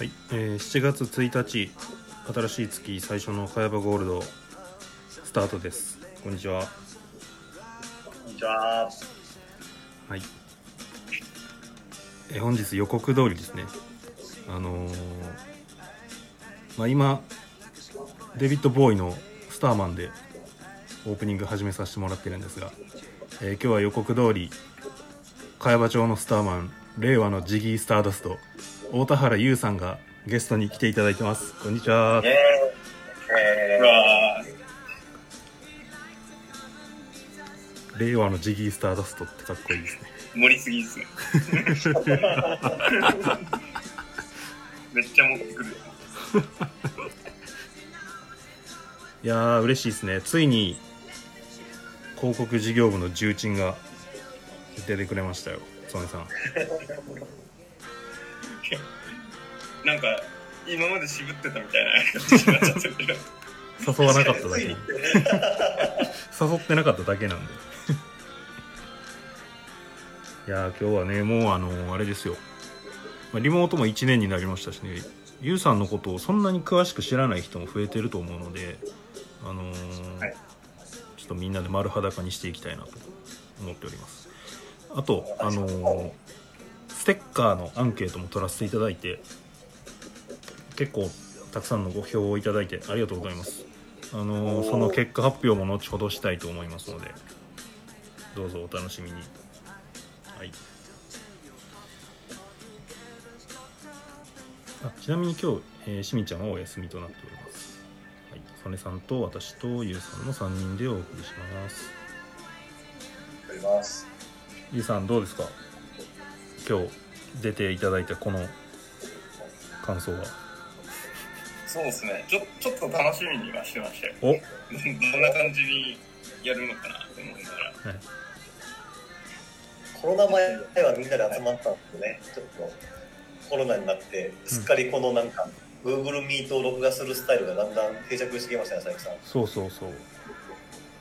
はい、えー7月1日新しい月最初の茅場ゴールドスタートです。こんにちは。こんにちは。はい、えー本日予告通りですね。あのーまあ今デビッド・ボーイの「スターマン」でオープニング始めさせてもらってるんですが、えー今日は予告通り茅場町のスターマン令和のジギー・スターダスト大田原優さんがゲストに来ていただいてますこんにちはイェー。えうわ令和のジギー・スターダストってかっこいいですね盛りすぎですね。めっちゃ持ってくる。いやー嬉しいですねついに広告事業部の重鎮が出てくれましたよ曽根さん なんか、今まで渋ってたみたいな 感じになっちゃってるけど。誘わなかっただけに誘ってなかっただけなんで。いやー今日はねもうあのあれですよ、まあリモートも1年になりましたしね。ゆうさんのことをそんなに詳しく知らない人も増えてると思うのであのーはい。ちょっとみんなで丸裸にしていきたいなと思っております。あとあのーステッカーのアンケートも取らせていただいて結構たくさんのご票をいただいてありがとうございます。あのーその結果発表も後ほどしたいと思いますのでどうぞお楽しみに。はい。あちなみに今日、えーしみちゃんはお休みとなっております。はい。曽根さんと私とゆうさんの3人でお送りします。ー、ります。ゆうさんどうですか？今日出ていただいたこの感想は？そうですね。ちょ、ちょっと楽しみにはしてましたよ。お、はどどんな感じにやるのかなって思いながら。い、コロナ前はみんなで集まったんですけどね、ちょっとコロナになって、すっかりこのなんか、Google Meet を録画するスタイルがだんだん定着してきましたね、佐伯さん。そうそうそう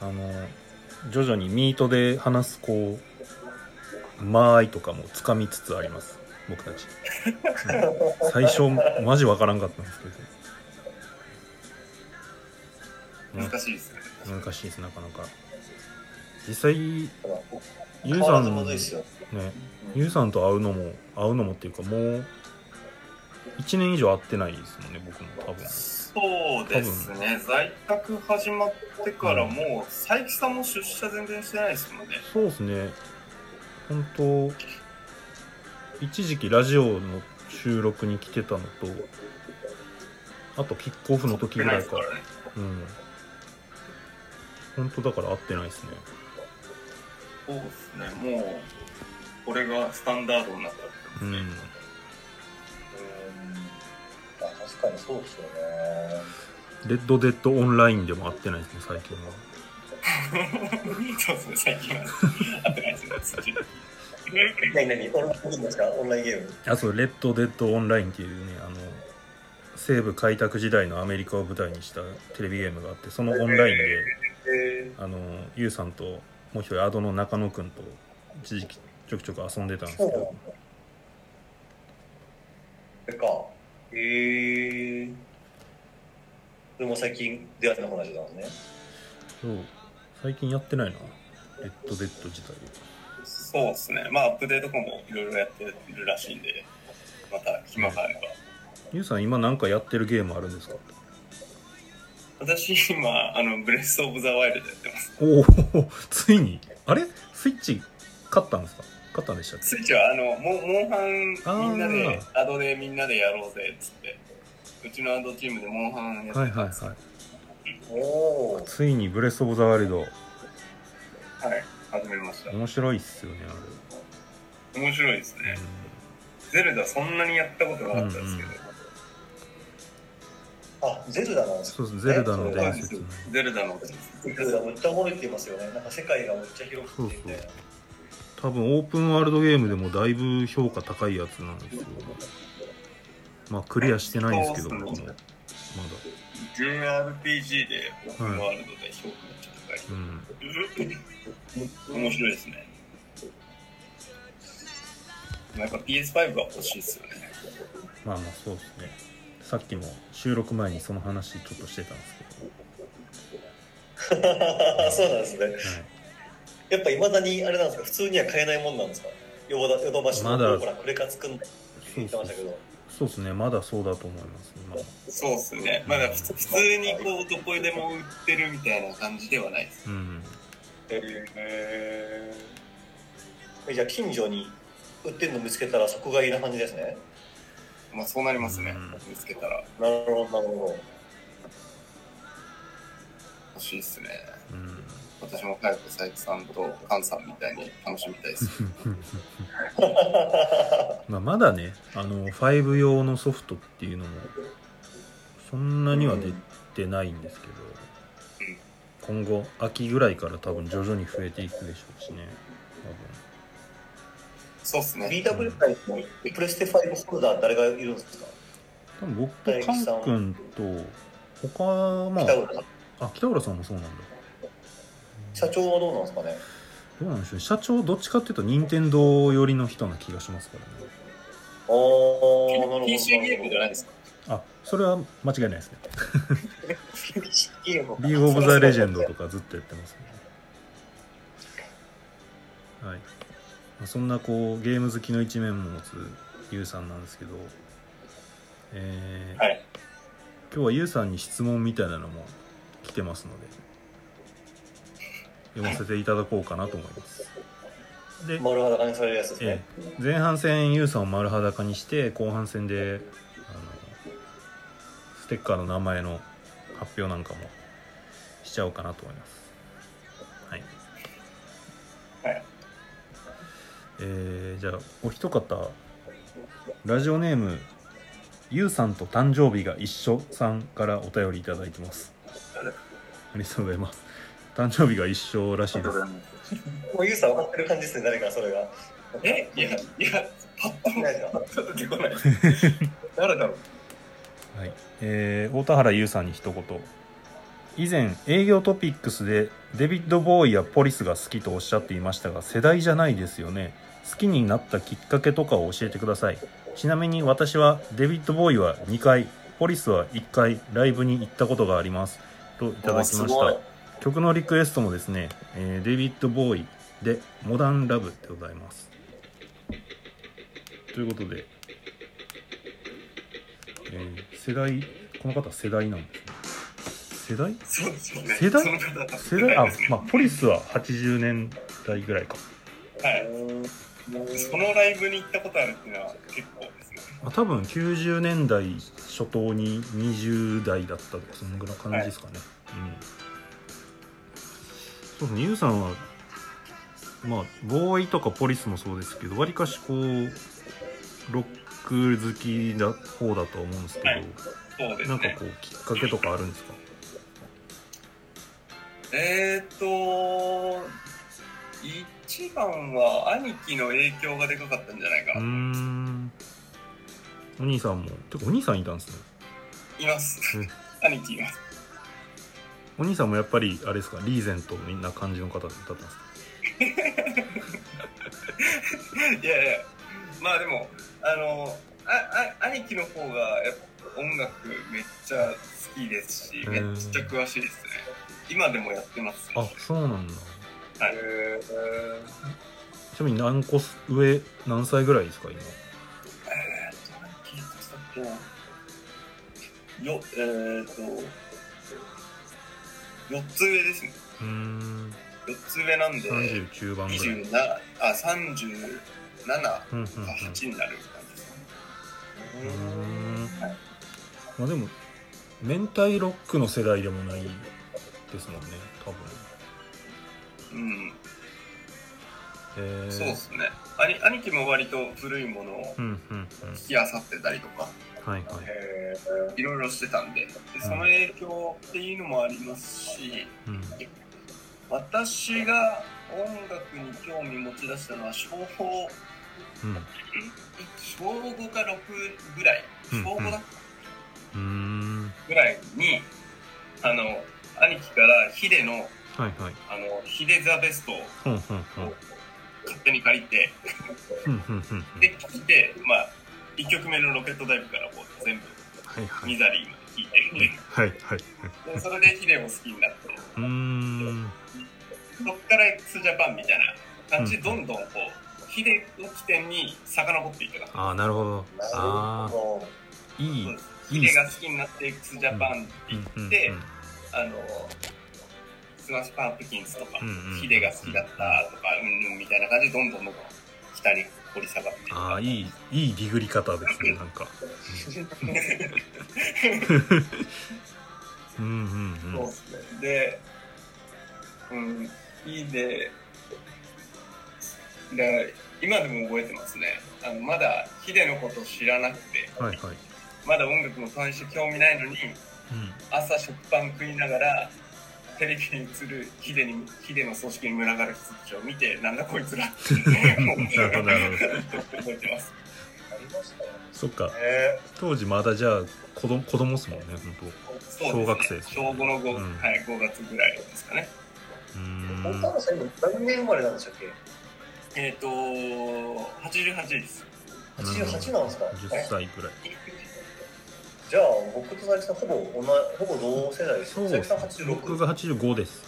あの徐々にミートで話すこう間合いとかもつかみつつあります僕たち、う ん最初マジわからんかったんですけど、ね難しいですね。難しいですなかなか実際ゆうさんね。ゆうさんと会うのも会うのもっていうかもう1年以上会ってないですもんね僕も多分そうですね。在宅始まってからもう、佐伯さんも出社全然してないですもんね。そうですね本当一時期ラジオの収録に来てたのとあとキックオフの時ぐらいかね。うん本当だから会ってないですねそうですね。もう、これがスタンダードになったってことうんですね。うんあ確かにそうですよね。レッドデッドオンラインでも会ってないですね最近は そうですね、最近は会ってないですね。何何オンラインゲームですか？オンラインゲーム。あそうレッドデッドオンラインっていうねあの西部開拓時代のアメリカを舞台にしたテレビゲームがあってそのオンラインでえあのユウさんともう一人アドの中野くんと一時期ちょくちょく遊んでたんですけどそれか。へえー。それも最近出会ってなくなっちゃったんですね。そう最近やってないな。レッドデッド自体。そうですね、まあ、アップデートとかもいろいろやってるらしいんで、また暇があれば。ユウさん今なんかやってるゲームあるんですか？私、今、あの、ブレス・オブ・ザ・ワイルドやってます。おおついに。あれ？スイッチ買ったんですか？買ったんでしたっスイッチは、あの、モモンハンみんなであ、アドでみんなでやろうぜ、っつって。うちのアドチームでモンハンやってけはいはいはい。おお。ついにブレス・オブ・ザ・ワイルド。はい、始めました。面白いっすよねあ面白いですれね。ゼルダそんなにやったことなかったですけど、うんあ、ゼルダなんですそうゼルダの伝説。ねゼルダのゼルダめっちゃおもろいって言いますよね。なんか世界がめっちゃ広くて。みたいな。多分オープンワールドゲームでもだいぶ評価高いやつなんですよ。まあクリアしてないんですけどそう僕も。まだ JRPG でオープンワールドで評価めっちゃ高い。うん面白いですね。やっぱ PS5 は欲しいですよね。まあまあそうですねさっきも収録前にその話ちょっとしてたんです そうなんですねけど、はい、やっぱいまだにあれなんですか普通には買えないもんなんですか？ヨドバシのまだほらクレカ作んないって言ってましたけどそうですね。まだそうだと思いますそうですね。まだ普通にこう、どこでも売ってるみたいな感じではないです。うん。へえじゃあ近所に売ってるの見つけたら即買いな感じですね。まあそうなりますね。うん。見つけたら。なるほどなるほ欲しいっすね。うん私も早く佐伯さんと菅さんみたいに楽しみたいです。まあまだねあの5用のソフトっていうのもそんなには出てないんですけど、今後秋ぐらいから多分徐々に増えていくでしょうしねそうっすね。ど BW 界のプレステ5ホルダー誰がいるんですか？多分多分僕とカン君と他はまあ北浦さんもそうなんだ社長はどうなんですかねどうなんでしょうね社長どっちかっていうと任天堂寄りの人な気がしますからねああなるほど PC ゲームじゃないですか。あそれは間違いないですね PC ゲームリーグオブザレジェンドとかずっとやってますねはいまあそんなこうゲーム好きの一面も持つゆうさんなんですけどえーはい。今日はゆうさんに質問みたいなのも来てますので読ませていただこうかなと思います。で、丸裸にされるやつですえね。え前半戦ユウさんを丸裸にして後半戦であのステッカーの名前の発表なんかもしちゃおうかなと思います。はい、はい。えーじゃあお一方ラジオネームゆうさんと誕生日が一緒さんからお便りいただいてます。ありがとうございます誕生日が一緒らしいです。もうユーさん分かってる感じですね誰かそれが。え？いや、いや、パッと出てこない。誰だろう。はい、えー大田原優さんに一言。以前営業トピックスでデビッド・ボーイやポリスが好きとおっしゃっていましたが世代じゃないですよね。好きになったきっかけとかを教えてください。ちなみに私はデビッド・ボーイは2回ポリスは1回ライブに行ったことがあります。といただきました曲のリクエストもですね、えーデビッド・ボーイで「モダン・ラブ」でございます。ということでえー世代この方世代なんですね。世代？そうですよね。世代？世代？あまあポリスは80年代ぐらいか。はい。そのライブに行ったことあるっていうのは結構ですね。あ多分90年代初頭に20代だったとかそんぐらい感じですかね、うんそうですねユウさんはまあボーイとかポリスもそうですけどわりかしこうロック好きな方だと思うんですけど、はいそうですね。なんかこうきっかけとかあるんですか？えーっと、一番は兄貴の影響がでかかったんじゃないかな。んお兄さんもてかお兄さんいたんですねいますうん。兄貴います。お兄さんもやっぱりあれですかリーゼントみんな感じの方だったんですか？いやいや、まあでも、あの、ああ兄貴の方がやっぱ音楽めっちゃ好きですし、うんめっちゃ詳しいですね。今でもやってます、あそうなんだはい。へちなみに何個上何歳ぐらいですか今？えーっと、何聞いてたっけな。よ、えーっと、4つ上ですね。うーん4つ上なんで、30中盤ぐらい。27、あ、37かうんうんうん8になる感じですね。うーん。まあでも明太ロックの世代でもないですもんね多分。うん、えー、そうですね。兄兄貴も割と古いものをうんうんうん。引き漁ってたりとか、はいはい。えいろいろしてたんで。で、その影響っていうのもありますし、うん。私が音楽に興味持ち出したのは小4、うん。小5か6ぐらい、うん小5だうーんぐらいに、あの、兄貴からヒデの、はいはい。あの、ヒデザベストを勝手に借りて、で、聞いて、まあ、1曲目のロケットダイブからこう全部はいはい。ミザリーまで聴いて、はいはいでそれで hideも好きになってうーん。そっから x ジャパンみたいな感じでどんどんこう hideを起点に遡っていったああなるほど。なるあほど。あいい hideが好きになって x ジャパンって言って、あのスマッシュパンプキンズとか、ヒデが好きだったとかうんうんみたいな感じでどんどんどんどん北に掘り下がってああいいいいディグり方ですねなんか。うん。うんうんそうですね。で、うん、いいで、で今でも覚えてますね。あのまだヒデのこと知らなくて、はいはい。まだ音楽も大して興味ないのに、うん。朝食パン食いながら、テレビに映るヒデに、ヒデの組織に群がる人たちを見て、なんだこいつらってなるほどなるほど。覚えてます。そっかえ当時まだじゃあ子供子供っすもんね本そう小学生。小5の 5,、うん。はい、5月ぐらいですかね。当うー、ーん。本田さん今何年生まれなんでしたっけ？えっ、と88です。88なんですか、10歳ぐらいじゃあ僕と佐伯さんほぼ同じほぼ同世代です佐伯さん86僕が85です。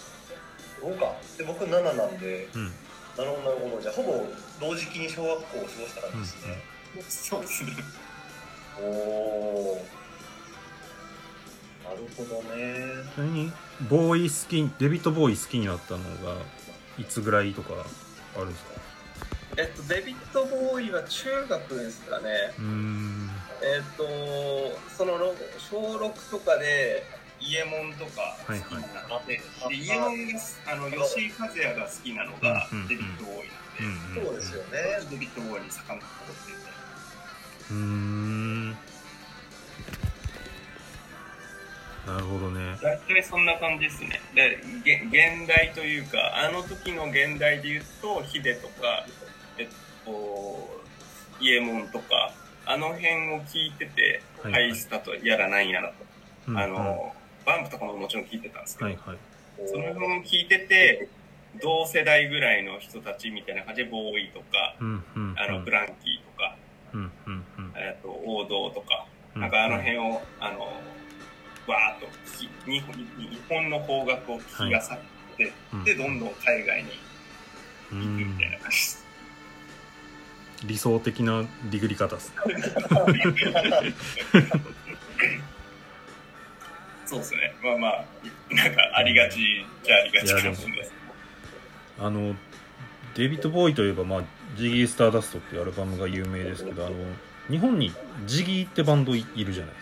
そうか。で僕7なんで。うん。なるほどなるほど。じゃあほぼ同時期に小学校を過ごした感じですね、そうですね。おおなるほどね。ちなみにボーイ好きデビッド・ボーイ好きになったのがいつぐらいとかあるんですか？えっと、デビッド・ボーイは中学ですかね。うーんえっと、そのろ小6とかで、イエモンとか好きになって、でイエモンが、あの、吉井和也が好きなのがデビッド・ボーイなんで、うんそうですよねデビッド・ボーイに遡っていて。うーん。なるほどね。大体そんな感じですね。で、げ現代というか、あの時の現代で言うと、ヒデとか、えっと、イエモンとか、あの辺を聞いてて、はいハイスタとやらなんやらと、うんあの、バンプとかももちろん聞いてたんですけど、はいはい。その辺を聞いてて、同世代ぐらいの人たちみたいな感じで、ボーイとか、うんうんあの、ブランキーとか、うんうんうん。えっと、王道とか、うんなんかあの辺を、あの、わーっと聞き日本の邦楽を聞きがさって、うんで、どんどん海外にう行くみたいんな感じです。理想的なディグり方です そうですね。まあまあ、なんかありがちじゃありがちかもしれないです。あのデビッド・ボーイといえば、まあ、ジギー・スターダストっていうアルバムが有名ですけどあの日本にジギーってバンドいいるじゃないで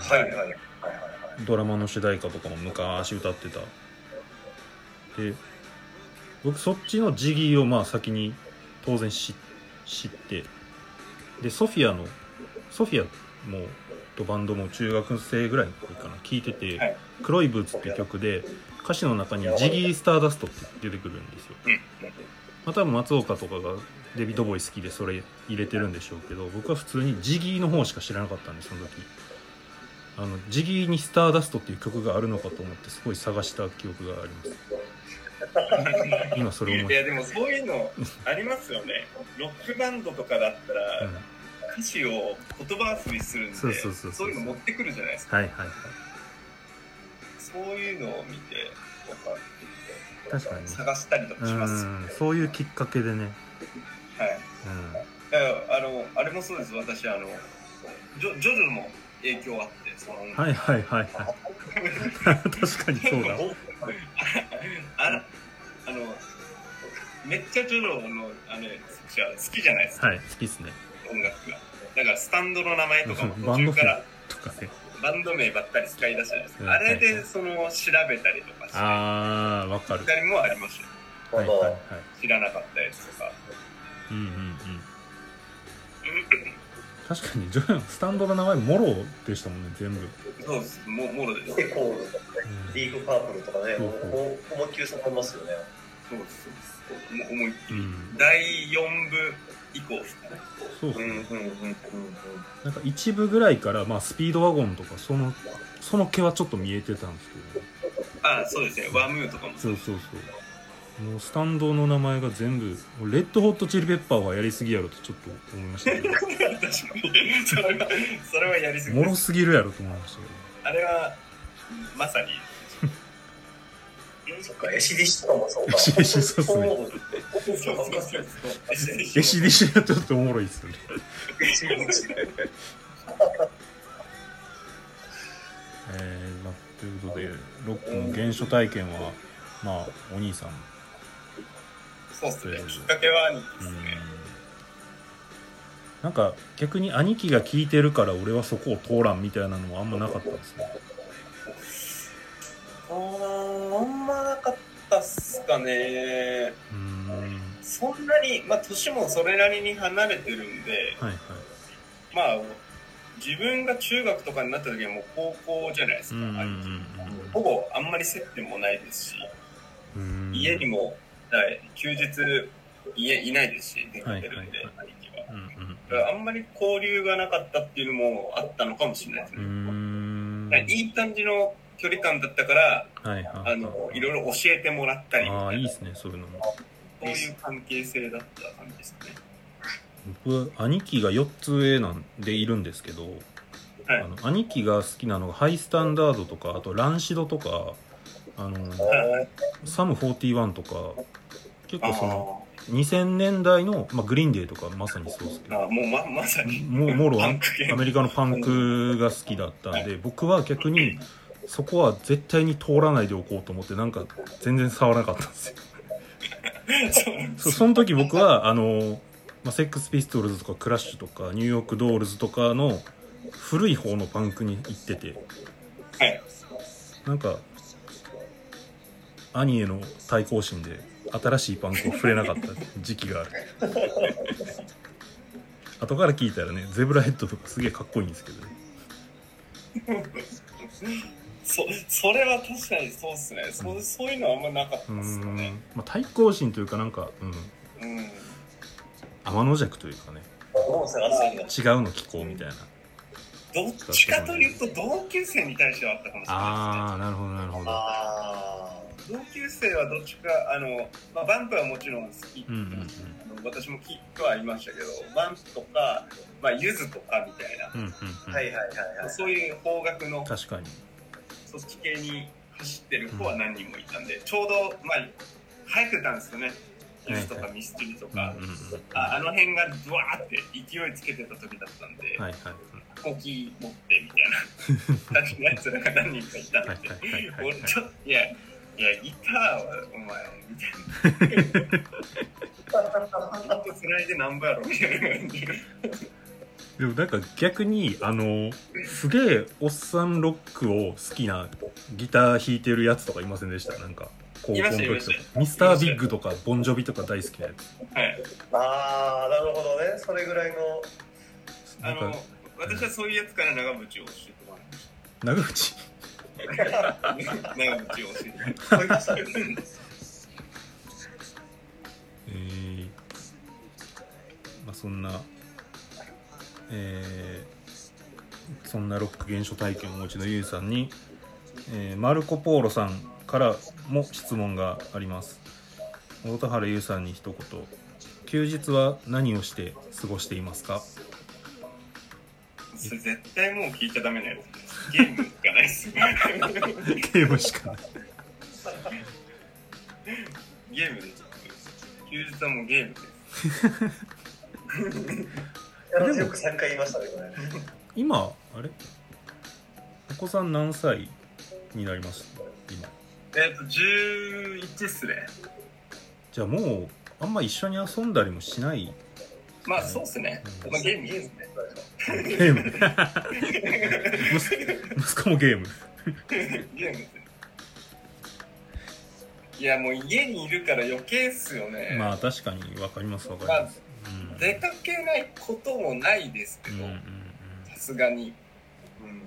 すかはいはいはいはいはいドラマの主題歌とかも昔歌ってたで僕そっちのジギーをまあ先に当然知知って。でソフィアのソフィアもとバンドも中学生ぐらいの時かな。聞いてて「はい。黒いブーツ」っていう曲で歌詞の中に「ジギー・スターダスト」って出てくるんですよ。うん。まあ多分松岡とかがデビッド・ボーイ好きでそれ入れてるんでしょうけど僕は普通にジギーの方しか知らなかったんでその時。あのジギーに「スターダスト」っていう曲があるのかと思ってすごい探した記憶があります今それ思いいや、でもそういうのありますよね。ロックバンドとかだったら、うん歌詞を言葉遊びするんで、そうそうそうそういうの持ってくるじゃないですか。はいはいはいそういうのを見て、なんか確かにね探したりとかします。うんそういうきっかけでね、はい。うだからあの、あれもそうです。私、あの、ジョジョジョも影響あって、その、ん、はいはいはいはい 確かにそうだ あら、あの、めっちゃジョジョの、あの、好きじゃないですか、はい好きっすね。音楽が。だから、スタンドの名前とかも バンド名途中から、とかね。バンド名ばっかり使い出したじゃないですうんか。あれで、その、調べたりとかして、ああわかる。たりもありましたよ。はいはいはい。知らなかったやつとか。うんうんうん 確かにジョヤンスタンドの名前モロでしたもんね全部、そうです。ももろです。でコールとかねうんリーグパープルとかねもううんもう思いっきりそこいますよねそうです。そうです思いっきり。うん、第4部以降ですね。そうそううんうんうんうんうんなんか一部ぐらいから、まあ、スピードワゴンとかそのその毛はちょっと見えてたんですけど、あ、そうですね。ワムーとかもそうそうそうもうスタンドの名前が全部レッドホットチリペッパーはやりすぎやろとちょっと思いましたけど。確かにそれはそれはやりすぎ。もろすぎるやろと思いましたけあれはまさに。そっか、エシディシとかもそうか。エシディシそうっすね。エシディシはちょっとおもろいっすよね。エシディシえーまあ、ということでロックの原初体験はまあお兄さんそうっすね。きっかけは兄貴でうん。すねなんか逆に兄貴が聞いてるから俺はそこを通らんみたいなのはあんまなかったんですね。あんまなかったっすかね。うーん。そんなにまあ年もそれなりに離れてるんではいはい。まあ自分が中学とかになった時はもう高校じゃないですか、うんうん兄貴。ほぼあんまり接点もないですし、家にも、はい、休日家いないですし出かけるんで、はい兄貴は。うんうんあんまり交流がなかったっていうのもあったのかもしれないですね、ん。いい感じの距離感だったからはいはいあのいろいろ教えてもらったりみああたいないいですねそういうのも。そういう関係性だった感じですね。僕は兄貴が4つ上なんでいるんですけど、はい。あの兄貴が好きなのがハイスタンダードとかあとランシドとかあのはい。サム41とか結あ構その2000年代の、まあ、グリーンデーとかまさにそうですけど。ーあもうままさに。もうもろアメリカのパンクが好きだったんで僕は逆にそこは絶対に通らないでおこうと思ってなんか全然触らなかったんですよ。そその時僕はあの、まあ、セックスピストルズとかクラッシュとかニューヨークドールズとかの古い方のパンクに行ってて。はい。なんか兄への対抗心で新しいパンクを触れなかった時期がある。後から聞いたらねゼブラヘッドとかすげえかっこいいんですけどね。そそれは確かにそうっすね。そうそういうのはあんまなかったうーですよね。ん、まあ、対抗心というかなんか、うん、うん。天の弱というかね。違うの聞こうみたいな。どっちかというと同級生に対してはあったかもしれないですね。ああなるほどなるほど。あ同級生はどっちかあの、まあ、バンプはもちろん好きってうんうんうん。あの私も聞くはいましたけどバンプとか、まあ、ユズとかみたいな、うんうんうん。あ。はいはいはい。はい。そういう方角の確かに。そっち系に走ってる子は何人もいたんで、ちょうど、まあ、流行ってたんですよね。ユズとかミスチルとか、うんうんうんああの辺がドワーって勢いつけてた時だったんで、はいはい飛行機持ってみたいな。感じのやつらが何人かいたんで、はいはいはいはい 俺ちょっといやいやギターはお前みたいなつないでなんぼやろみたいな感じ。でもなんか逆にあのすげえおっさんロックを好きなギター弾いてるやつとかいませんでした？なんか高校の時とかミスタービッグとかボンジョビとか大好きなやつ。はい。ああ、なるほどね。それぐらいの。あなんかの私はそういうやつから長渕を教えてもらいました。長渕？を教えそういうましたね。えーまあそんなえーそんなロック原初体験をお持ちのゆうさんに、えーマルコ・ポーロさんからも質問があります。大田原優さんに一言。休日は何をして過ごしていますか？それ絶対もう聞いちゃダメなやつゲームがないっすゲームしか。ないゲームです。休日はもうゲームです。私よく3回言いましたね、これ。今あれ？お子さん何歳になりました今。えっと11っすね。じゃあもうあんま一緒に遊んだりもしないまあそうっすね、うんまあ、ゲームゲームね。ゲーム。息息子もゲーム。ゲームいやもう家にいるから余計っすよね、まあ確かに分かります分かります、うん。出かけないこともないですけどさすがに。うん。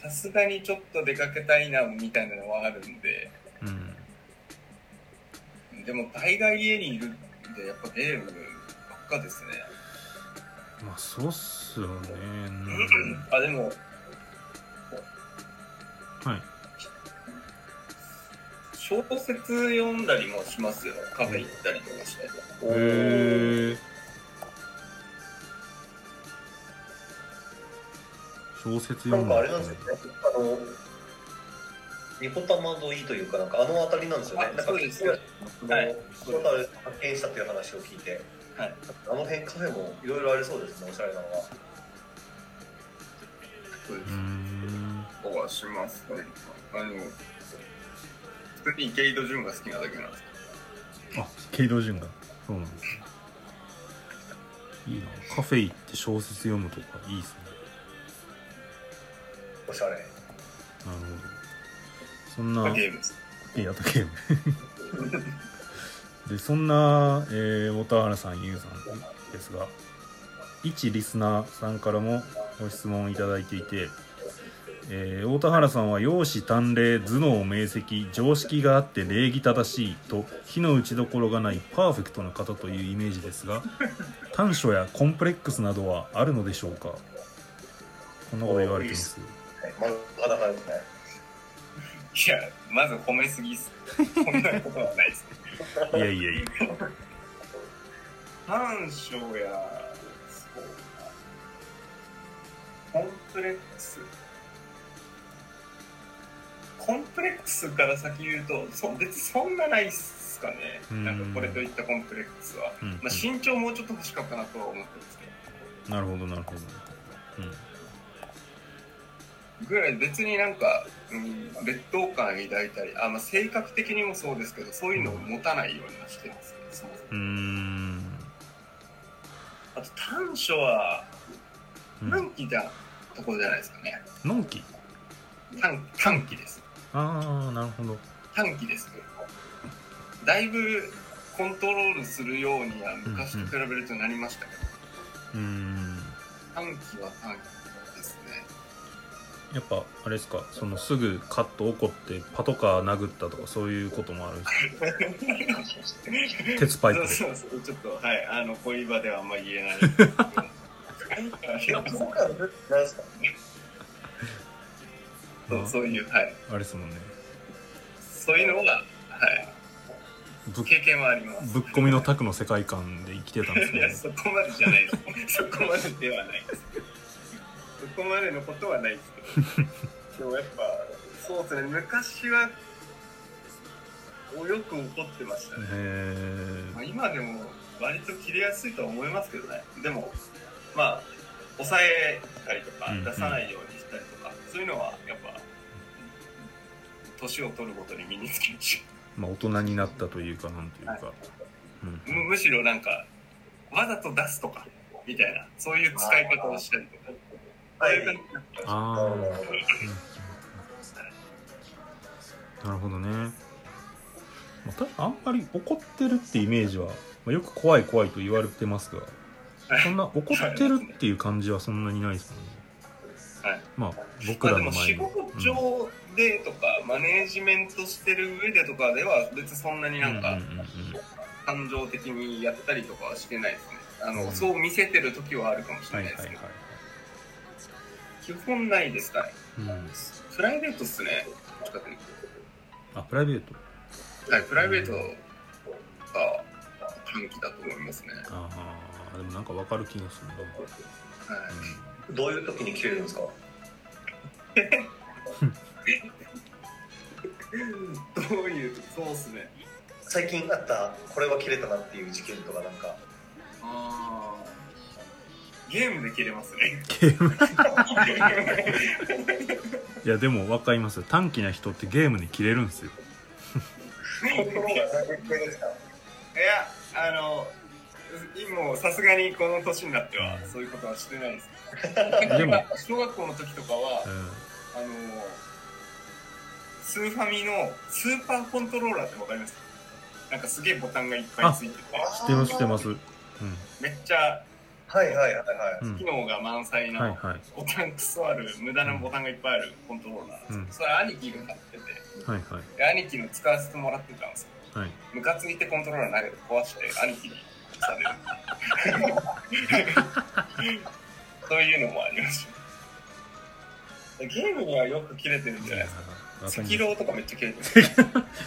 さすがにちょっと出かけたいなみたいなのはあるんで。うん。でも大概家にいるんでやっぱゲームばっかですね、まあそうっすよね、あでもうんはい正小説読んだりもしますよ。カフェ行ったりとかして。へえ小説読なんかあんだれなんですよね。あの、ニコタマ沿いというか、なんかあの辺りなんですよね。あなんかそうですははいい。そのあれ発見したっていう話を聞いて、はい。あの辺カフェもいろいろありそうですね、おしゃれなのは。そうですうー。んとはしますね。あの、普通に池井戸潤が好きなだけなんですあケイドジュンがそうなんですねいいなカフェ行って小説読むとかいいっすねおしゃれ。なるほどそん。なゲームです。いやゲーム でそんな、えー、小田原さんゆうさんですが一リスナーさんからもご質問をいただいていて、えー大田原さんは容姿端麗頭脳明晰常識があって礼儀正しいと火の打ちどころがないパーフェクトな方というイメージですが 短所やコンプレックスなどはあるのでしょうか？こんなこと言われてますはい、まだ裸ですね。いや、まず褒めすぎっす。そんなことはないです。いやいやいや短所や、そうか。コンプレックス。コンプレックスから先言うと、そ別にそんなないっすかね。うんなんかこれといったコンプレックスは。うんまあ、身長もうちょっと欲しかったなとは思ってるんですけど。なるほどなるほどうんぐらい別になんか、うん、劣等感抱いたりあ、まあ、性格的にもそうですけどそういうのを持たないようにはしてますねそもそも。うーん。あと短所はうん。短気なところじゃないですかね。のんき？短短気です。ああなるほど。短気ですだいぶコントロールするようには昔と比べるとなりましたけど、うーん。短気は短気。ですねやっぱあれですかそのすぐカッと怒ってパトカー殴ったとかそういうこともあるんですか？鉄パイプで。そうそうちょっとはいあの恋場ではあんま言えない。そう。そういうはい。あれですもんね。そういうのははい。ぶっ経験はあります。ぶっ込みのタクの世界観で生きてたんですいやねそこまでじゃないです。そこまでではないです。そこまでのことはないですけどでもやっぱそうですね昔はよく怒ってましたね、へまあ、今でも割と切れやすいとは思いますけどね。でもまあ抑えたりとかうんうん。出さないようにしたりとか、そういうのはやっぱ年を取るごとに身につきましえまあ大人になったというかなんというか、うんたむむしろなんかわざと出すとかみたいなそういう使い方をしたりとかそうい。ああ、うん。なるほどなるほどね、まあ、ただあんまり怒ってるってイメージは、まあ、よく怖い怖いと言われてますがそんな怒ってるっていう感じはそんなにないですもんね。はい。まあ僕まあ、らの前に。でも仕事上でとか、マネージメントしてる上でとかでは別にそんなになんかうんうんうんうん。感情的にやったりとかはしてないですね。あの、うん。そう見せてる時はあるかもしはいはいはいれない。ですけど、基本ないですかね。うん。プライベートっすね。あプライベート？とはいプライベートが短期だと思いますね。ああでもなんかわかる気がするな、はい。どういう時に切れるんですか？どういうそうっすね。最近あった、これは切れたなっていう事件とかなんか。ああゲームで切れますね。ゲーム いやでも分かります。よ短気な人ってゲームに切れるんですよ。いや、あの、今さすがにこの年になってはそういうことはしてないです。でも、小学校の時とかはう、ん。あの、スーファミのスーパーコントローラーってわかります？なんかすげえボタンがいっぱいついてて、知ってます知ってます。うん。めっちゃはいはいはいはい。うん。機能が満載はいなはい。ボタンクソある無駄なボタンがいっぱいあるコントローラーうん。それ兄貴が買ってて、はいはい。で兄貴の使わせてもらってたんですよ。はい。ムカついてコントローラー投げて壊して兄貴に。されるそういうのもありました。ゲームにはよく切れてるんじゃないですか。赤色とかめっちゃ切れてる。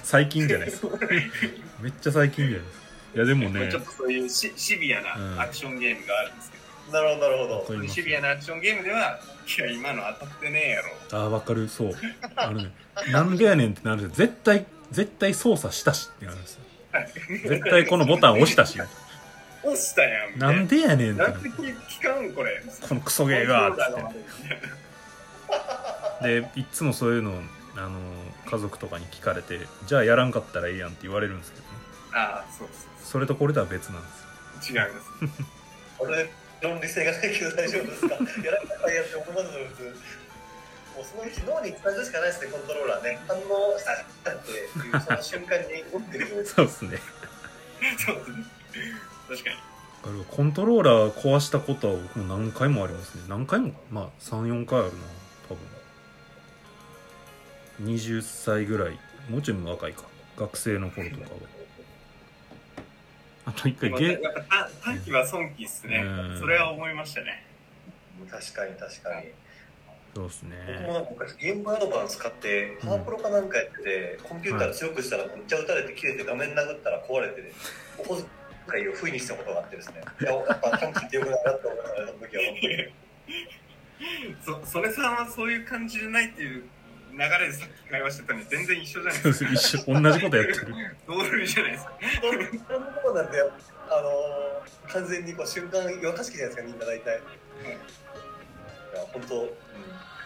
最近じゃないですか。めっちゃ最近じゃないですかいやでもね。ちょっとそういうシシビアなアクションゲームがあるんですけど、なるほどなるほわどシビアなアクションゲームでは、いや、今の当たってねえやろ。ああわかる。そう。あのね なんでやねんってなるんですよ絶対絶対操作したしってなるんですよ。絶対このボタン押したし。押したやん。ないんでやねんってなる。なんで聞かんこれ？このクソゲーがーラーが悪いて。でいっつもそういうのあの家族とかに聞かれてじゃあやらんかったらええやんって言われるんですけどねああ、そうそう。それとこれとは別なんですよ。違います。俺論理性がないけど大丈夫ですか？やらなきゃやって思いま通。もうそのうち脳に伝えるしかないですねコントローラーね。反応したっていうその瞬間に持ってるよ そうですね。そうですね。確かに。コントローラー壊したことは僕も何回もありますね。何回もまあ34回あるな多分。20歳ぐらい。もうちょい若いか。学生の頃とかはあと一回まあゲやっぱ短期は損期っすね。うん。それは思いましたね。確かに確かに。そうですね。僕もなんか昔ゲームアドバンス買ってパワープロかなんかやっててコンピューター強くしたらめっちゃ撃たれて切れて画面殴ったら壊れてねお小遣いを不意にしたことがあってですね。いややっぱ短期ってよくないなって思いながらその時は本当にそ、それさんはそういう感じじゃないっていう流れでさっき会話してたのに全然一緒じゃないですか。一緒同じことやってる同類じゃないですか。そんなことなんてあのー完全にこう瞬間夜更かしきじゃないですかみんな大体、いや本当、うん、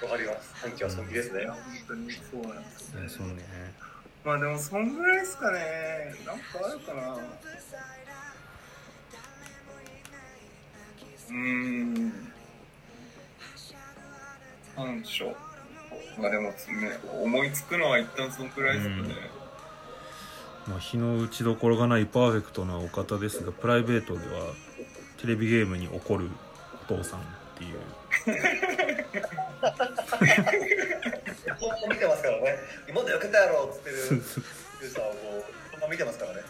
わかります短期は損切ですね、本当にそうなんですよね。そうねまあでもそんぐらいですかね。なんかあるかな。うーん。なんでしょう。まあでも、ね、思いつくのは一旦そのくらいですかね。まあ、日の打ちどころがないパーフェクトなお方ですがプライベートではテレビゲームに怒るお父さんっていう。見てますからね。今でよけたやろっつってる。ユーザーをこうそんな見てますからね。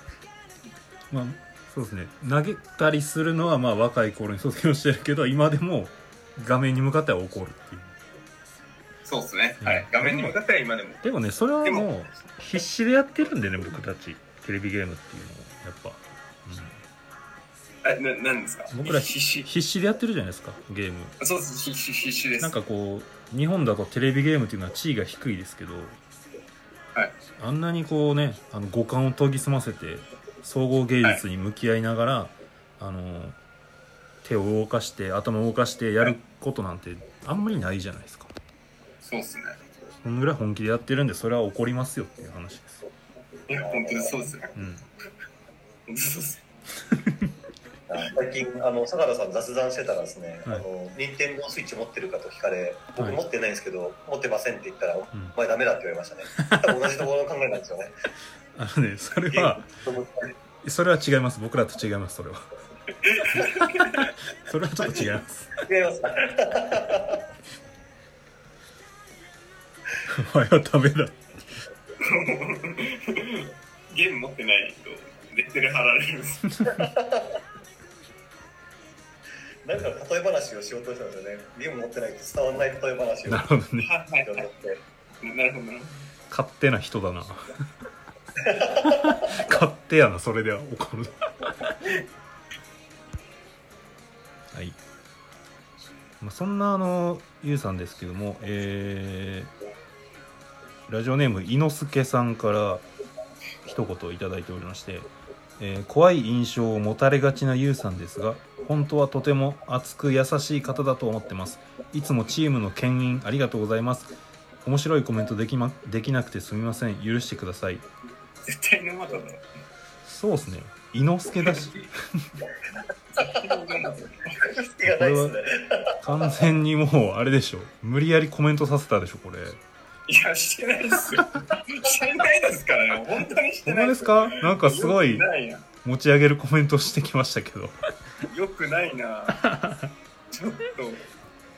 まあそうですね。投げたりするのはまあ若い頃に卒業してるけど今でも画面に向かっては怒るっていうそうですね。うんはい。画面に向かっては今でも。でもねそれはでももう必死でやってるんでね僕たちテレビゲームっていうのをやっぱ、あ、な、なんですか？うん、僕ら必死？必死でやってるじゃないですかゲームそうです。必死、必死です。なんかこう日本だとテレビゲームっていうのは地位が低いですけど、はいあんなにこうねあの五感を研ぎ澄ませて総合芸術に向き合いながら、あの手を動かして頭を動かしてやることなんてあんまりないじゃないですかそうですね。そのぐらい本気でやってるんでそれは怒りますよっていう話です。いや、本当にそうですね。うん。本当そうです。最近あの坂田さん雑談してたらですね、はい。あの任天堂スイッチ持ってるかと聞かれ僕はい。持ってないんですけど、持ってませんって言ったら、ん。お前ダメだって言われましたね。多分同じところの考えなんですよね。あのねそれはそれは違います。僕らと違いますそれは。それはちょっと違います。違います お前はダメだ。ゲーム持ってないと、レッテル貼られるんです。なんか例え話をしようとしたんですよねゲーム持ってないと伝わらない例え話をなるほどね。なるほどなるほ勝手な人だな。勝手やなそれでは怒る。はい、まあ、そんなあのゆうさんですけどもえーラジオネーム猪之助さんから一言いただいておりまして、えー怖い印象を持たれがちなゆうさんですが本当はとても熱く優しい方だと思ってます。いつもチームの牽引ありがとうございます。面白いコメントでき,、ま、できなくてすみません。許してください。ど。絶対沼田だろ。そうですね。猪之助だし。手がないですね完全にもうあれでしょ。無理やりコメントさせたでしょこれいや、してないですよ。してないですからね。本当にしてないまですか？なんかすごい。持ち上げるコメントしてきましたけどよくないな。ちょっと、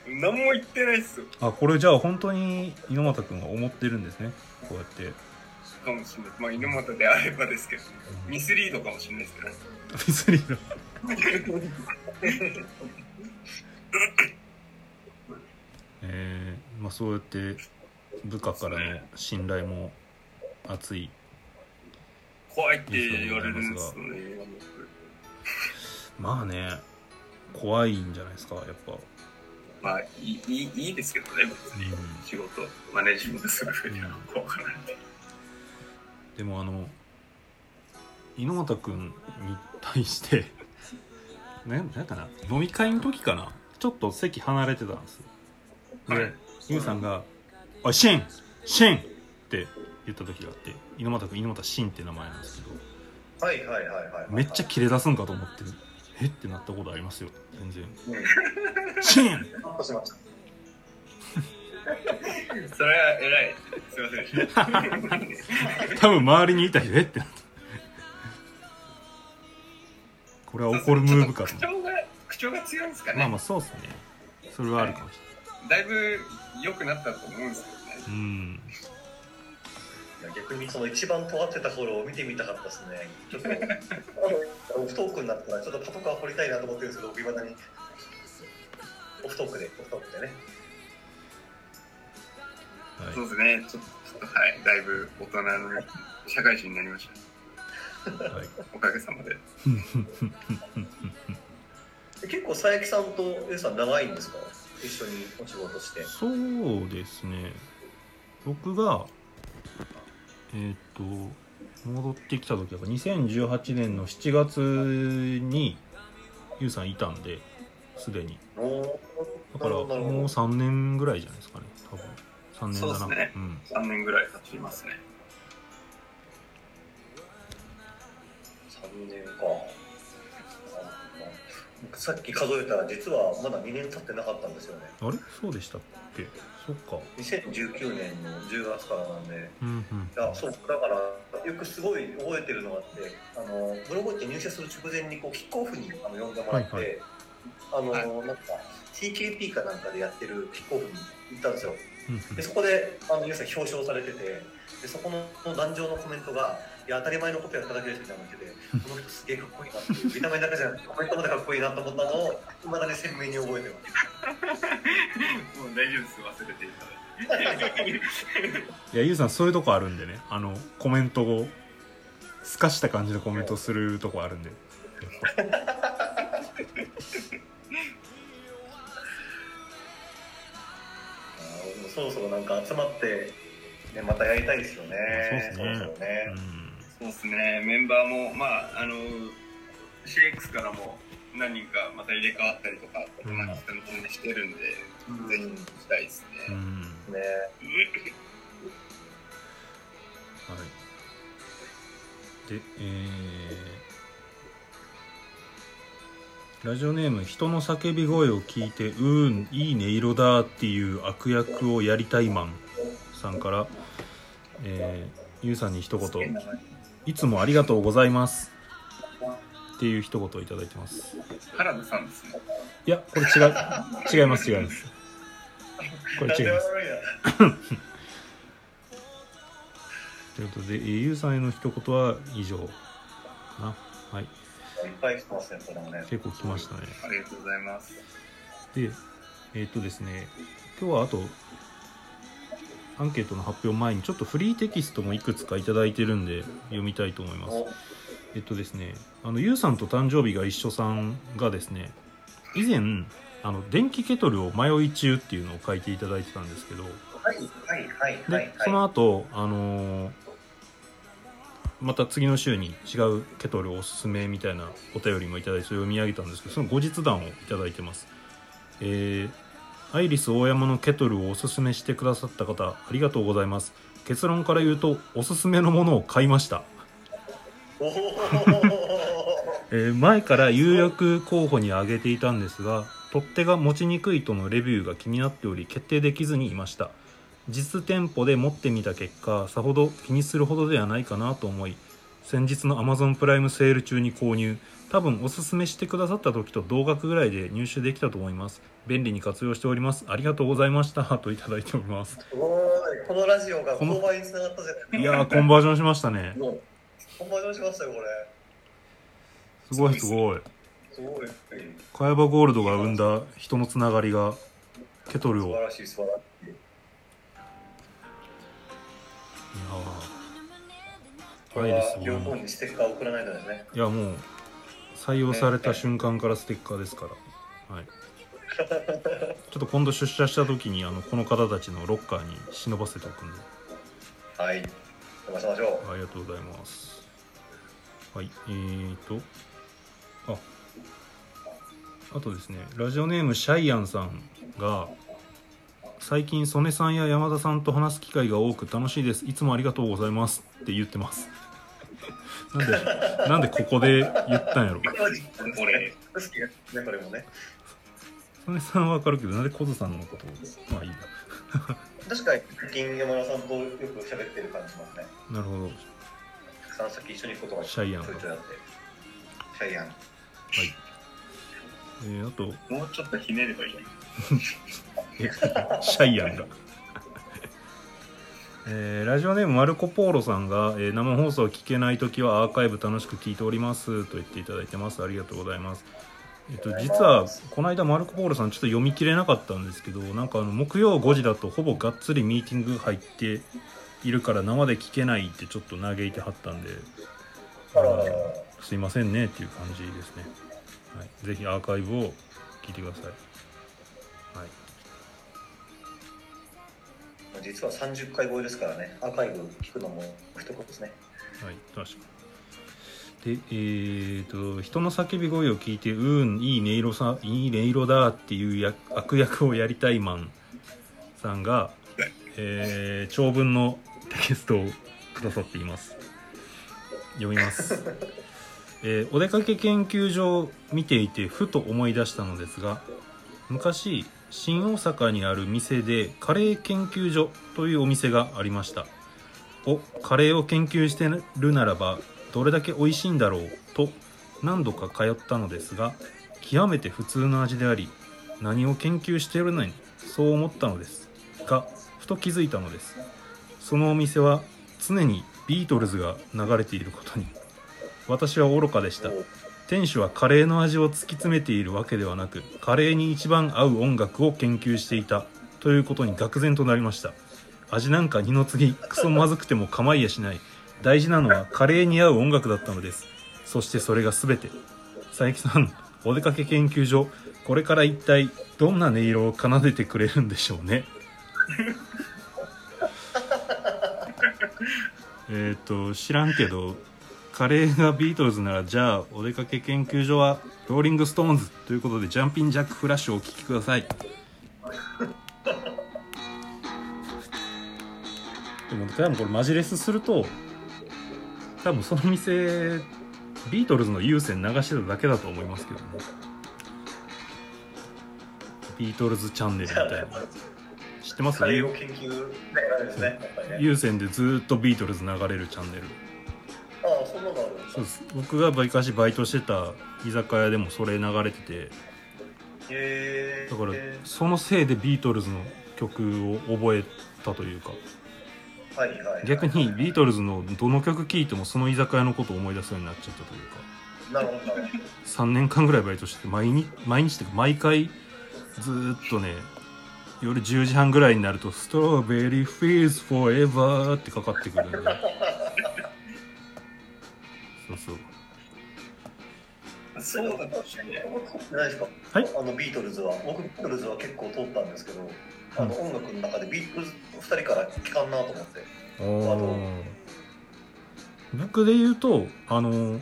何も言ってないっすよ。あこれじゃあ本当に猪俣君が思ってるんですねこうやってかもしれない。まあ、猪俣であればですけど、ミスリードかもしれないですけど。ミスリード えーまあ、そうやって部下からの信頼も厚い。怖いって言われるんですよねまあね怖いんじゃないですかやっぱ。まあいいいいですけどね別に。うん。仕事マネジメントする上では怖がられてでもあの猪俣君に対して ねなんやかな飲み会の時かなちょっと席離れてたんですで、はい。ユウさんが「おいシン。シン!」って言った時があって猪俣君猪俣シンって名前なんですけど。はいはいはいはい。めっちゃ切れ出すんかと思ってえ？ってなったことありますよ。全然。うん。シン。それは偉い。すいません。多分周りにいた人え？ってなった。これは怒るムーブか口調が口調が強いんですかね、まあまあそうっすね。それはあるかもしだいぶ良くなったと思うんですけどね。うん。逆にその一番尖ってた頃を見てみたかったですね。ちょっと、オフトークになったら、ちょっとパトカー掘りたいなと思ってるんですけど、僕、いまだに。オフトークで、オフトークでね。はい。そうですね。ちょっとちょっとはい。だいぶ大人の社会人になりました。はい。おかげさまで。結構、佐伯さんと A さん長いんですか？一緒にお仕事して。そうですね。僕がえーっと戻ってきた時は2018年の7月にゆうさんいたんですでに。だからもう3年ぐらいじゃないですかね。多分。3年だな。そうですね。ん、3年ぐらい経ちますね。3年か。僕さっき数えたら、実はまだ2年経ってなかったんですよね。あれ？そうでしたっけ？そっか。2019年の10月からなんで。うんうん。いやそうだからよくすごい覚えてるのがあってあのブログって入社する直前にこうキックオフにあの呼んでもらって、はいはい。あの、はいなんか TKP かなんかでやってるキックオフに行ったんですよ。うんうん。でそこであの皆さん表彰されててでそこの壇上のコメントが「いや当たり前のことやっただけです」みたいな感じでこの人すげえかっこいいなっていう見た目だけじゃなくてコメントまでかっこいいなと思ったのをいまだに鮮明に覚えてます。もう大丈夫です忘れていただいて。いやゆうさんそういうとこあるんでね。あのコメントをすかした感じのコメントをするとこあるんで。そろそろなんか集まって、ね、またやりたいですよね。そうっすね。ろそろね、うんそうですね。メンバーもまああの CX からも何人かまた入れ替わったりとかことなん。か人のしてるんで、うん。ぜひ行きたいですね、うん。ね。はい、で、えーラジオネーム「人の叫び声を聞いてうーんいい音色だ」っていう悪役をやりたいマンさんから、えーゆうさんに一言「いつもありがとうございます」っていう一言をいただいてます。原田さんですね。いやこれ違う。違います違います。これ違います。ということで、えーゆうさんへの一言は以上かな。はい。いっぱい来てますねこれもね。結構来ましたね。ありがとうございます。でえーっとですね。今日はあとアンケートの発表前にちょっとフリーテキストもいくつかいただいてるんで読みたいと思います。お。えっとですねあのゆうさんと誕生日が一緒さんがですね以前あの電気ケトルを迷い中っていうのを書いていただいてたんですけどはいはいはいで、はい。その後あのーまた次の週に違うケトルおすすめみたいなお便りもいただいてそれを読み上げたんですけどその後日談をいただいてます。えーアイリス大山のケトルをおすすめしてくださった方ありがとうございます。結論から言うとおすすめのものを買いました。えー前から有力候補に挙げていたんですが取っ手が持ちにくいとのレビューが気になっており決定できずにいました。実店舗で持ってみた結果さほど気にするほどではないかなと思い先日の Amazon プライムセール中に購入。多分おすすめしてくださった時と同額ぐらいで入手できたと思います便利に活用しております。ありがとうございました。といただいております。このラジオがこの購買につながったじゃない。いやーコンバージョンしましたね。コンバージョンしましたよこれ。すごいすごい。すごい。茅場ゴールドが生んだ人のつながりがケトルを。素晴らしい素晴らしい。いですね。両方にステッカーを送らないとですね。いやもう採用された瞬間からステッカーですから。はいちょっと今度出社した時にあのこの方たちのロッカーに忍ばせておくんで。はい。飛ばしましょう。ありがとうございます。はい。えーと。あ。あとですねラジオネームシャイアンさんが最近曽根さんや山田さんと話す機会が多く楽しいです。いつもありがとうございます。って言ってます。なんでなんでここで言ったんやろ。これ好きですねこれもね曽根さんはわかるけどなんで小津さんのことをまあいいや確かに最近山田さんとよく喋ってる感じしますね。なるほど。さん先一緒に行くことがシャイアンシャイアン。はい。えー、あと。もうちょっとひねればいい。え シャイアンが。えーラジオネームマルコ・ポーロさんが、えー生放送を聞けないときはアーカイブ楽しく聞いておりますと言っていただいてます。ありがとうございますえっと、実はこの間マルコ・ポーロさんちょっと読み切れなかったんですけどなんかあの木曜5時だとほぼがっつりミーティング入っているから生で聞けないってちょっと嘆いてはったんですいませんねっていう感じですね、はい、ぜひアーカイブを聞いてください、はい。実は30回超えですからね。アーカイブ聞くのも一言ですね。はい、確かに。で、えーと、人の叫び声を聞いて、うん、いい音色さ、いい音色だっていう悪役をやりたいマンさんが、えー長文のテキストをくださっています。読みます。えーお出かけ研究所を見ていて、ふと思い出したのですが、昔、新大阪にある店でカレー研究所というお店がありました。おカレーを研究してるならばどれだけ美味しいんだろうと何度か通ったのですが極めて普通の味であり何を研究しているのにそう思ったのですがふと気づいたのです。そのお店は常にビートルズが流れていることに私は愚かでした。店主はカレーの味を突き詰めているわけではなくカレーに一番合う音楽を研究していたということに愕然となりました。味なんか二の次クソまずくても構いやしない。大事なのはカレーに合う音楽だったのです。そしてそれが全て。佐伯さんお出かけ研究所これから一体どんな音色を奏でてくれるんでしょうね。えっと知らんけどカレーがビートルズならじゃあお出かけ研究所はローリング・ストーンズということでジャンピン・ジャック・フラッシュをお聴きください。でも多分これマジレスすると多分その店ビートルズの有線流してただけだと思いますけどねビートルズチャンネルみたいな。知ってます？ね有線でずーっとビートルズ流れるチャンネル。ああそんなのあるそうです。僕が昔バイトしてた居酒屋でもそれ流れてて。へえ。だからそのせいでビートルズの曲を覚えたというかはいはいはい。逆にビートルズのどの曲聴いてもその居酒屋のことを思い出すようになっちゃったというか。なるほど。なるほど3年間ぐらいバイトしてて毎日毎日っていうか毎回ずーっとね夜10時半ぐらいになると「 Strawberry Fields Forever」ってかかってくる。ん でそうそうそうだったしねないですかはい。あのビートルズは。僕ビートルズは結構通ったんですけどあの音楽の中でビートルズ2人から聞かんなと思って。あー。僕で言うとあの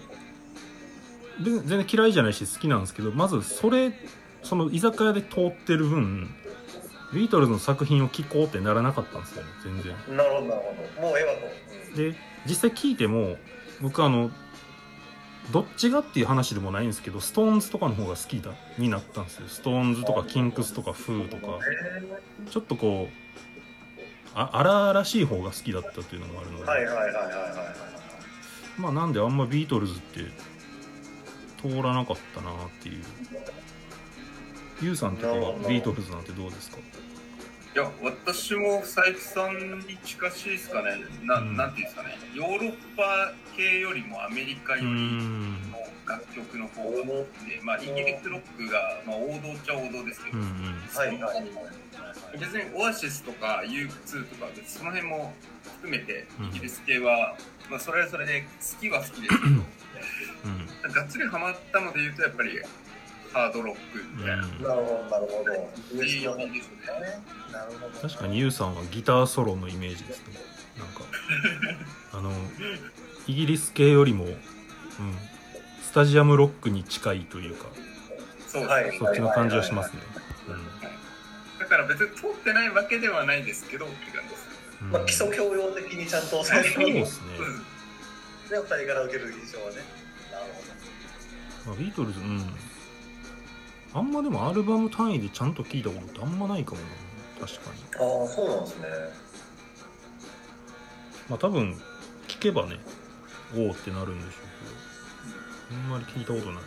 で全然嫌いじゃないし好きなんですけどまずそれその居酒屋で通ってる分ビートルズの作品を聴こうってならなかったんですよね全然。なるほどなるほど。もうええわと、うん。で実際聞いても僕あのどっちがっていう話でもないんですけどストーンズとかの方が好きだになったんですよ。ストーンズとかキンクスとかフーとか。ちょっとこうあ荒々しい方が好きだったっていうのもあるので、はいはいはいはいはいはい。まあなんであんまビートルズって通らなかったなっていう。ユウさんとかはビートルズなんてどうですか？いや私も佐伯さんに近しいですかね。な,、うん。なんていうんですかね。ヨーロッパ系よりもアメリカよりんの楽曲の方が好きで、まあ、イギリスロックが、まあ、王道っちゃ王道ですけど、はいはい。別にオアシスとか U2 とかその辺も含めてうん。イギリス系は、まあ、それはそれで好きは好きですけうん。ど がっつりハマったので言うとやっぱりハードロックみたいな。うん。なるほどなるほど。ねなるほど確かにユウさんはギターソロのイメージですね。なんか。あのイギリス系よりも、うん、スタジアムロックに近いというか。そうはいそっちの感じはしますね。だから別に通ってないわけではないですけどって感じです。うんうんまあ、基礎教養的にちゃんとそうですね、お二人から受ける印象はね。なるほまあ、ビートルズうんあんまでもアルバム単位でちゃんと聞いたことってあんまないかもな。確かに。どああそうなんですね。まあ多分聞けばねおおってなるんでしょうけど。あんまり聞いたことない。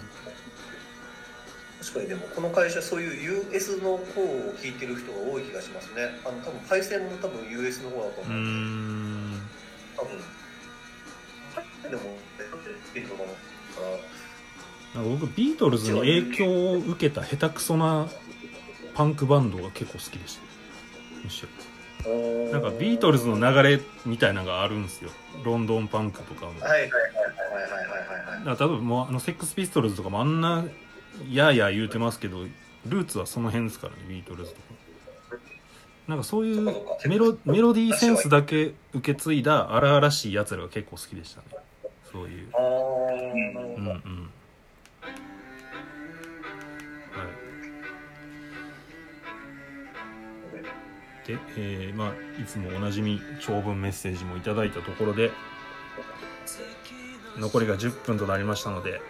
確かにでもこの会社そういう US の方を聞いてる人が多い気がしますね。あの多分配線も多分 US の方だと思うんでん。多分。でもビートルズかなんか僕ビートルズに影響を受けた下手くそなパンクバンドが結構好きでした。むしろ。らなんかビートルズの流れみたいなのがあるんですよ。ロンドンパンクとかも。はいはいはいはいはいはいはいら例えばもうあのセックスピストルズとかもあんなやーやー言うてますけどルーツはその辺ですからねビートルズとか。なんかそういうメロメロディーセンスだけ受け継いだ荒々しいやつらが結構好きでしたね。そういう。ああなるほど、うんうんえーまあいつもおなじみ長文メッセージもいただいたところで残りが10分となりましたので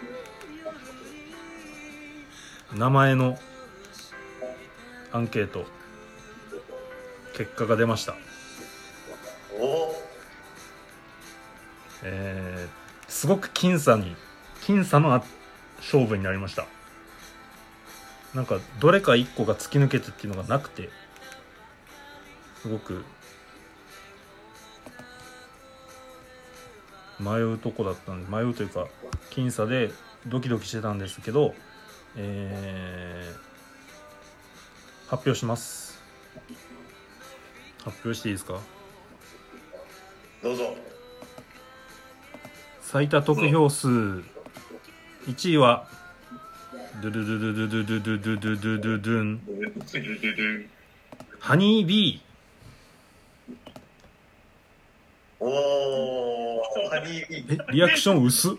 名前のアンケート結果が出ました。えーすごく僅差に僅差のあ勝負になりました。なんかどれか1個が突き抜けてっていうのがなくてすごく迷うとこだったんで迷うというか僅差でドキドキしてたんですけどえー発表します。発表していいですか？どうぞ。最多得票数1位はドゥドゥドゥドゥドゥドゥドゥドゥドゥドゥドゥドゥンハニービおおハニービーーえリアクション薄？っ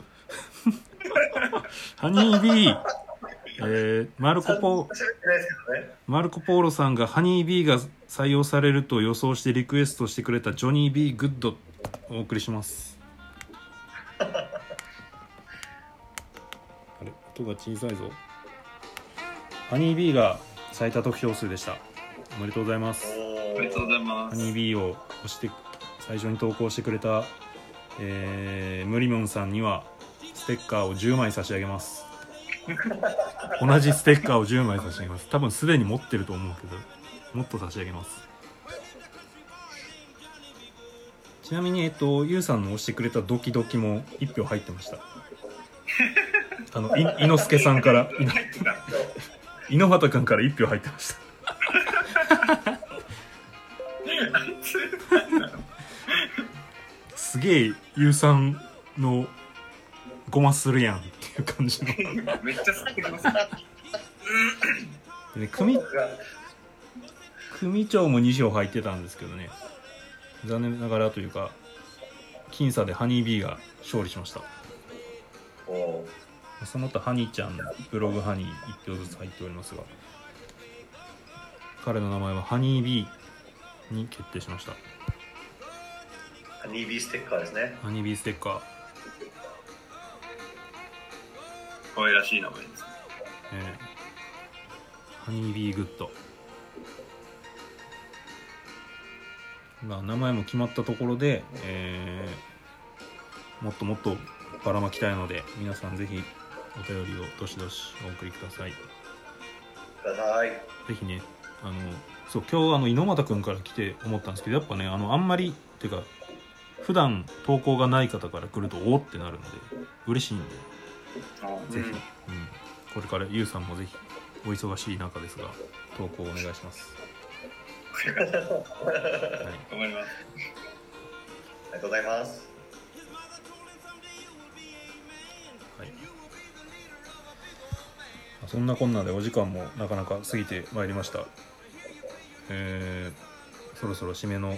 ハニービー。えー、マルコポマルコ・ポーロさんがハニービーが採用されると予想してリクエストしてくれたジョニー・ビー・グッド。をお送りします。あれ音が小さいぞ。ハニービーが最多得票数でした。おめでとうございます。おおめでとうございます。ハニービーを押して最初に投稿してくれた、えー、ムリモンさんにはステッカーを10枚差し上げます。同じステッカーを10枚差し上げます。多分すでに持ってると思うけどもっと差し上げます。ちなみにえっとゆうさんの押してくれたドキドキも1票入ってました。あのい猪之助さんから。井ノ畑君から1票入ってましたすげえゆうさんのごまするやんっていう感じの。めっちゃ好きです。でね組組長も2票入ってたんですけどね。残念ながらというか僅差でハニービーが勝利しました。おその他ハニーちゃんブログハニー1票ずつ入っておりますが彼の名前はハニービーに決定しましたハニービーステッカーですね。ハニービーステッカー、可愛らしい名前です。えー。ハニービーグッドまあ名前も決まったところで、えーもっともっとばらまきたいので皆さんぜひお便りをどしどしお送りください。ください。ぜひねあのそう今日あの猪俣君から来て思ったんですけどやっぱねあのあんまりっていうか普段投稿がない方から来るとおおってなるので嬉しいんで。ぜひ、うん、これからゆうさんもぜひお忙しい中ですが投稿お願いします、はい、頑張ります。ありがとうございます。はい、そんなこんなでお時間もなかなか過ぎてまいりました。えーそろそろ締めの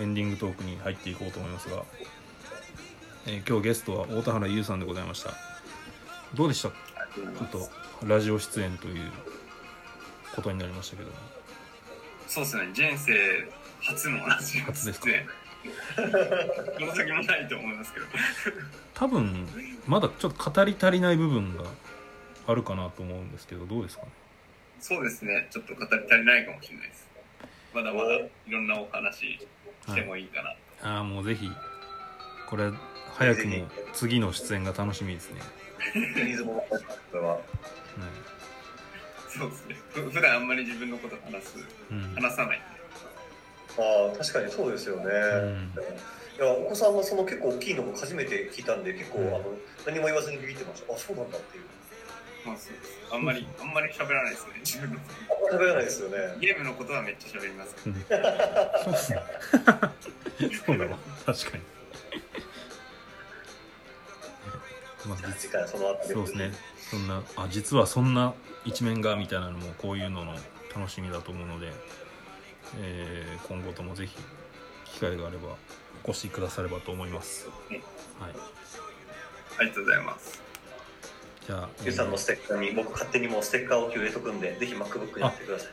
エンディングトークに入っていこうと思いますが、えー今日ゲストは大田原優さんでございました。どうでした？ちょっとラジオ出演ということになりましたけども。そうですね、人生初のラジオ出演。この先もないと思いますけど。多分まだちょっと語り足りない部分があるかなと思うんですけどどうですか？ねそうですね、ちょっと語り足りないかもしれないです。まだまだいろんなお話してもいいかな。ああもうぜひこれ早くも次の出演が楽しみですね。そうですね。ふ普段あんまり自分のこと話す、うん話さないんで。ああ、確かにそうですよね。んいや、お子さんがその結構大きいのも初めて聞いたんで、結構、うんあの何も言わずにビビってました。あ、そうなんだっていう。まあそうです。あんまり、あんまり喋らないですね、自分の。あんま食べらないですよね。ゲームのことはめっちゃ喋りますけど。そうですねそうだわ確かにまあ実次回その後そうですねそんなあ実はそんな一面がみたいなのもこういうのの楽しみだと思うので、えー今後ともぜひ機会があればお越しくださればと思います、うんはいありがとうございます。じゃあ、ゆうさんのステッカーに僕勝手にもうステッカーを入れとくんで、ぜひ MacBook にやってください。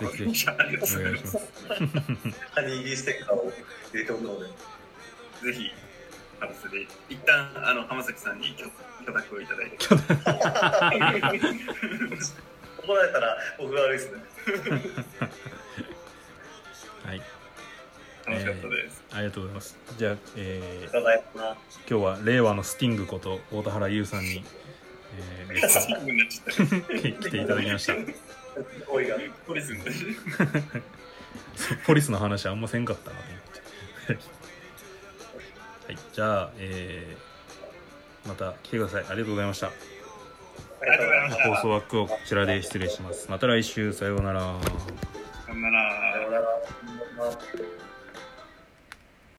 ぜひぜひありがとうございます。ハニービーステッカーを入れておくので。ぜひ、あのそれで一旦あの浜崎さんに許許諾をいただいて。怒られたら僕が悪いですね。はい楽しかったです。ありがとうございますじゃあ、えー。今日は令和のスティングこと大田原優さんに、えーゲストスティングになっちゃった。に来ていただきましたおいが。ポリスになっちポリスの話あんませんかったなと思ってはいじゃあ、えーまた来てくださいありがとうございましたありがとうございました。放送枠をこちらで失礼しますまた来週さようならゃった。さよならさようなら